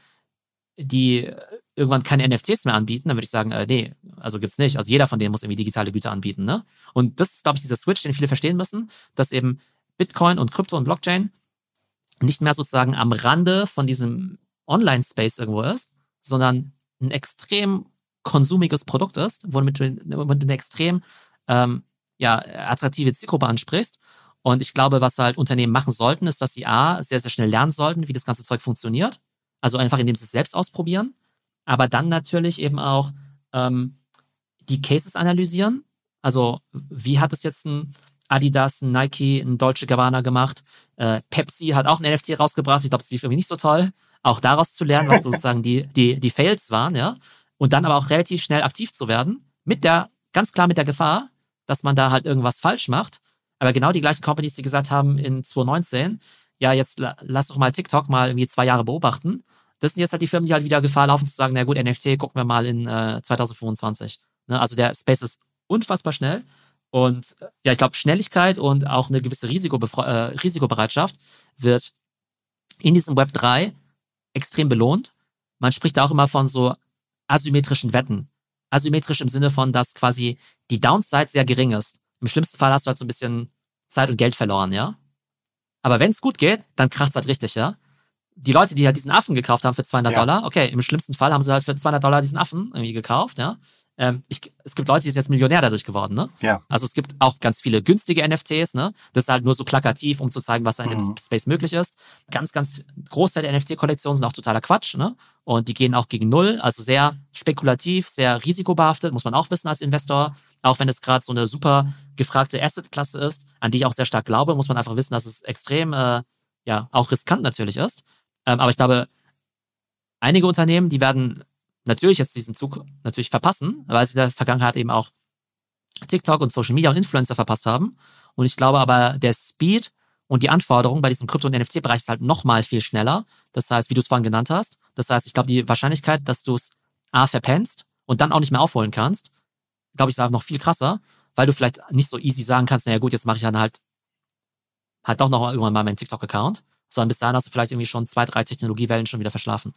die irgendwann keine NFTs mehr anbieten, dann würde ich sagen, äh, nee, also gibt's nicht. Also jeder von denen muss irgendwie digitale Güter anbieten. Ne? Und das ist, glaube ich, dieser Switch, den viele verstehen müssen, dass eben Bitcoin und Krypto und Blockchain nicht mehr sozusagen am Rande von diesem Online-Space irgendwo ist, sondern ein extrem konsumiges Produkt ist, womit du, womit du eine extrem ähm, ja, attraktive Zielgruppe ansprichst. Und ich glaube, was halt Unternehmen machen sollten, ist, dass sie A, sehr, sehr schnell lernen sollten, wie das ganze Zeug funktioniert. Also einfach, indem sie es selbst ausprobieren. Aber dann natürlich eben auch ähm, die Cases analysieren. Also, wie hat es jetzt ein Adidas, ein Nike, ein Dolce Gabbana gemacht? Äh, Pepsi hat auch ein NFT rausgebracht. Ich glaube, es lief irgendwie nicht so toll. Auch daraus zu lernen, was [LAUGHS] sozusagen die, die, die Fails waren, ja. Und dann aber auch relativ schnell aktiv zu werden. Mit der, ganz klar mit der Gefahr, dass man da halt irgendwas falsch macht. Aber genau die gleichen Companies, die gesagt haben in 2019, ja, jetzt lass doch mal TikTok mal irgendwie zwei Jahre beobachten. Das sind jetzt halt die Firmen, die halt wieder Gefahr laufen zu sagen, na gut, NFT gucken wir mal in äh, 2025. Ne? Also der Space ist unfassbar schnell. Und äh, ja, ich glaube, Schnelligkeit und auch eine gewisse Risikobefre äh, Risikobereitschaft wird in diesem Web 3 extrem belohnt. Man spricht da auch immer von so asymmetrischen Wetten. Asymmetrisch im Sinne von, dass quasi die Downside sehr gering ist. Im schlimmsten Fall hast du halt so ein bisschen Zeit und Geld verloren, ja. Aber wenn es gut geht, dann kracht es halt richtig, ja. Die Leute, die halt diesen Affen gekauft haben für 200 ja. Dollar, okay, im schlimmsten Fall haben sie halt für 200 Dollar diesen Affen irgendwie gekauft, ja. Ähm, ich, es gibt Leute, die sind jetzt Millionär dadurch geworden, ne? Ja. Also es gibt auch ganz viele günstige NFTs, ne? Das ist halt nur so plakativ, um zu zeigen, was da in mhm. dem Space möglich ist. Ganz, ganz Großteil der NFT-Kollektionen sind auch totaler Quatsch, ne? Und die gehen auch gegen Null, also sehr spekulativ, sehr risikobehaftet, muss man auch wissen als Investor. Auch wenn es gerade so eine super gefragte Asset-Klasse ist, an die ich auch sehr stark glaube, muss man einfach wissen, dass es extrem, äh, ja, auch riskant natürlich ist. Ähm, aber ich glaube, einige Unternehmen, die werden natürlich jetzt diesen Zug natürlich verpassen, weil sie in der Vergangenheit eben auch TikTok und Social Media und Influencer verpasst haben. Und ich glaube aber, der Speed und die Anforderungen bei diesem Krypto- und NFT-Bereich ist halt nochmal viel schneller. Das heißt, wie du es vorhin genannt hast. Das heißt, ich glaube, die Wahrscheinlichkeit, dass du es A verpennst und dann auch nicht mehr aufholen kannst, glaube ich, ist noch viel krasser, weil du vielleicht nicht so easy sagen kannst, naja gut, jetzt mache ich dann halt halt doch noch irgendwann mal meinen TikTok-Account, sondern bis dahin hast du vielleicht irgendwie schon zwei, drei Technologiewellen schon wieder verschlafen.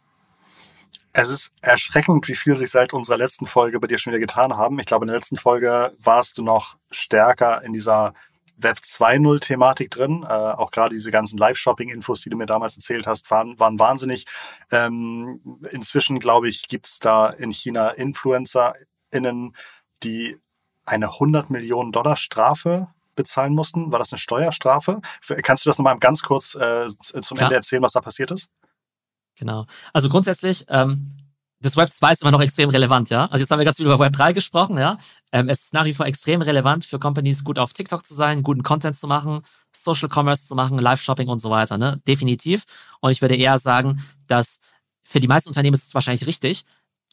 Es ist erschreckend, wie viel sich seit unserer letzten Folge bei dir schon wieder getan haben. Ich glaube, in der letzten Folge warst du noch stärker in dieser Web 2.0 Thematik drin. Äh, auch gerade diese ganzen Live-Shopping-Infos, die du mir damals erzählt hast, waren, waren wahnsinnig. Ähm, inzwischen, glaube ich, gibt es da in China InfluencerInnen, die eine 100 Millionen Dollar Strafe bezahlen mussten. War das eine Steuerstrafe? Kannst du das nochmal ganz kurz äh, zum Klar. Ende erzählen, was da passiert ist? Genau. Also grundsätzlich, ähm, das Web 2 ist immer noch extrem relevant, ja. Also jetzt haben wir ganz viel über Web 3 gesprochen, ja. Ähm, es ist nach wie vor extrem relevant für Companies, gut auf TikTok zu sein, guten Content zu machen, Social Commerce zu machen, Live-Shopping und so weiter, ne? Definitiv. Und ich würde eher sagen, dass für die meisten Unternehmen ist es wahrscheinlich richtig,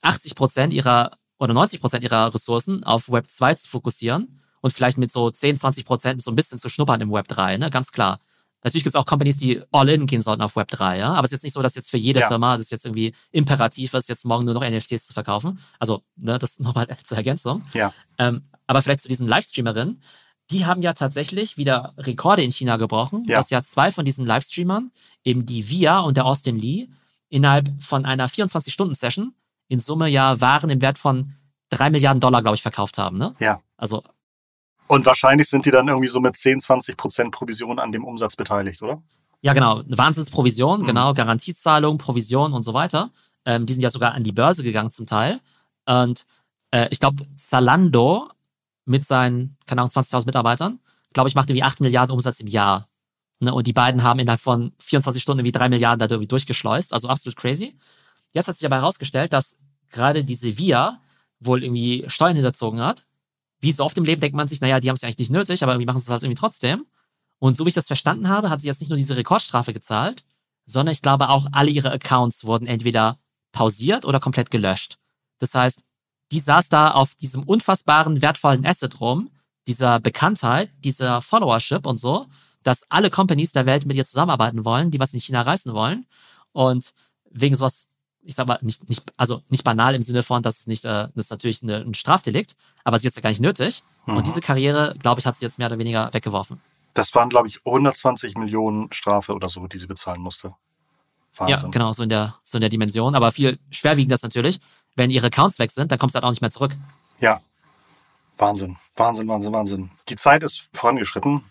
80 Prozent ihrer oder 90 Prozent ihrer Ressourcen auf Web 2 zu fokussieren und vielleicht mit so 10, 20 Prozent so ein bisschen zu schnuppern im Web 3, ne? Ganz klar. Natürlich gibt es auch Companies, die all in gehen sollten auf Web 3, ja. Aber es ist jetzt nicht so, dass jetzt für jede ja. Firma das jetzt irgendwie imperativ ist, jetzt morgen nur noch NFTs zu verkaufen. Also, ne, das [LAUGHS] nochmal zur Ergänzung. Ja. Ähm, aber vielleicht zu diesen Livestreamerinnen, die haben ja tatsächlich wieder Rekorde in China gebrochen, ja. dass ja zwei von diesen Livestreamern, eben die Via und der Austin Lee, innerhalb von einer 24-Stunden-Session in Summe ja Waren im Wert von drei Milliarden Dollar, glaube ich, verkauft haben. Ne? Ja. Also und wahrscheinlich sind die dann irgendwie so mit 10, 20 Prozent Provision an dem Umsatz beteiligt, oder? Ja, genau. Wahnsinnsprovision, mhm. genau. Garantiezahlung, Provision und so weiter. Ähm, die sind ja sogar an die Börse gegangen zum Teil. Und äh, ich glaube, Zalando mit seinen, keine Ahnung, 20.000 Mitarbeitern, glaube ich, macht irgendwie 8 Milliarden Umsatz im Jahr. Ne? Und die beiden haben innerhalb von 24 Stunden irgendwie 3 Milliarden da irgendwie durchgeschleust. Also absolut crazy. Jetzt hat sich aber herausgestellt, dass gerade diese Via wohl irgendwie Steuern hinterzogen hat. Wie so oft im Leben denkt man sich, naja, die haben es ja eigentlich nicht nötig, aber irgendwie machen sie es halt irgendwie trotzdem. Und so wie ich das verstanden habe, hat sie jetzt nicht nur diese Rekordstrafe gezahlt, sondern ich glaube auch alle ihre Accounts wurden entweder pausiert oder komplett gelöscht. Das heißt, die saß da auf diesem unfassbaren, wertvollen Asset rum, dieser Bekanntheit, dieser Followership und so, dass alle Companies der Welt mit ihr zusammenarbeiten wollen, die was in China reißen wollen. Und wegen sowas, ich sag mal, nicht, nicht, also nicht banal im Sinne von, dass es nicht, äh, das ist natürlich eine, ein Strafdelikt, aber sie ist ja gar nicht nötig. Mhm. Und diese Karriere, glaube ich, hat sie jetzt mehr oder weniger weggeworfen. Das waren, glaube ich, 120 Millionen Strafe oder so, die sie bezahlen musste. Wahnsinn. Ja, genau, so in der, so in der Dimension. Aber viel schwerwiegender ist natürlich, wenn ihre Accounts weg sind, dann kommt es halt auch nicht mehr zurück. Ja. Wahnsinn. Wahnsinn, Wahnsinn, Wahnsinn. Die Zeit ist vorangeschritten.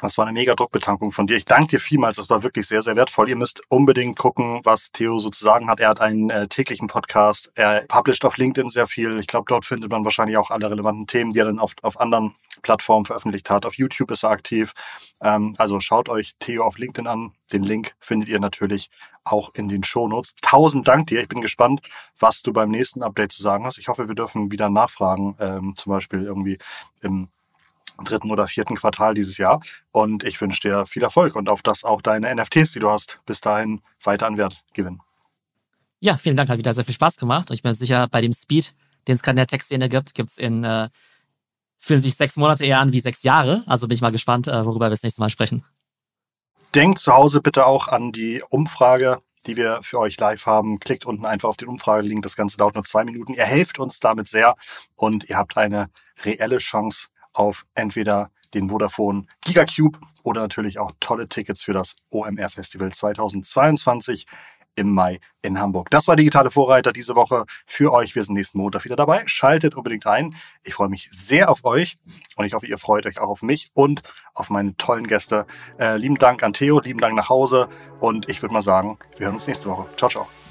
Das war eine mega Druckbetankung von dir. Ich danke dir vielmals. Das war wirklich sehr, sehr wertvoll. Ihr müsst unbedingt gucken, was Theo sozusagen hat. Er hat einen äh, täglichen Podcast. Er publisht auf LinkedIn sehr viel. Ich glaube, dort findet man wahrscheinlich auch alle relevanten Themen, die er dann auf, auf anderen Plattformen veröffentlicht hat. Auf YouTube ist er aktiv. Ähm, also schaut euch Theo auf LinkedIn an. Den Link findet ihr natürlich auch in den Shownotes. Tausend Dank dir. Ich bin gespannt, was du beim nächsten Update zu sagen hast. Ich hoffe, wir dürfen wieder nachfragen, ähm, zum Beispiel irgendwie im dritten oder vierten Quartal dieses Jahr. Und ich wünsche dir viel Erfolg und auf das auch deine NFTs, die du hast, bis dahin weiter an Wert gewinnen. Ja, vielen Dank, hat wieder sehr viel Spaß gemacht. Und ich bin sicher, bei dem Speed, den es gerade in der Textszene gibt, gibt es in, äh, fühlen sich sechs Monate eher an wie sechs Jahre. Also bin ich mal gespannt, äh, worüber wir das nächste Mal sprechen. Denkt zu Hause bitte auch an die Umfrage, die wir für euch live haben. Klickt unten einfach auf den Umfragelink. Das Ganze dauert nur zwei Minuten. Ihr helft uns damit sehr und ihr habt eine reelle Chance, auf entweder den Vodafone Gigacube oder natürlich auch tolle Tickets für das OMR Festival 2022 im Mai in Hamburg. Das war Digitale Vorreiter diese Woche für euch. Wir sind nächsten Montag wieder dabei. Schaltet unbedingt ein. Ich freue mich sehr auf euch und ich hoffe, ihr freut euch auch auf mich und auf meine tollen Gäste. Äh, lieben Dank an Theo, lieben Dank nach Hause und ich würde mal sagen, wir hören uns nächste Woche. Ciao, ciao.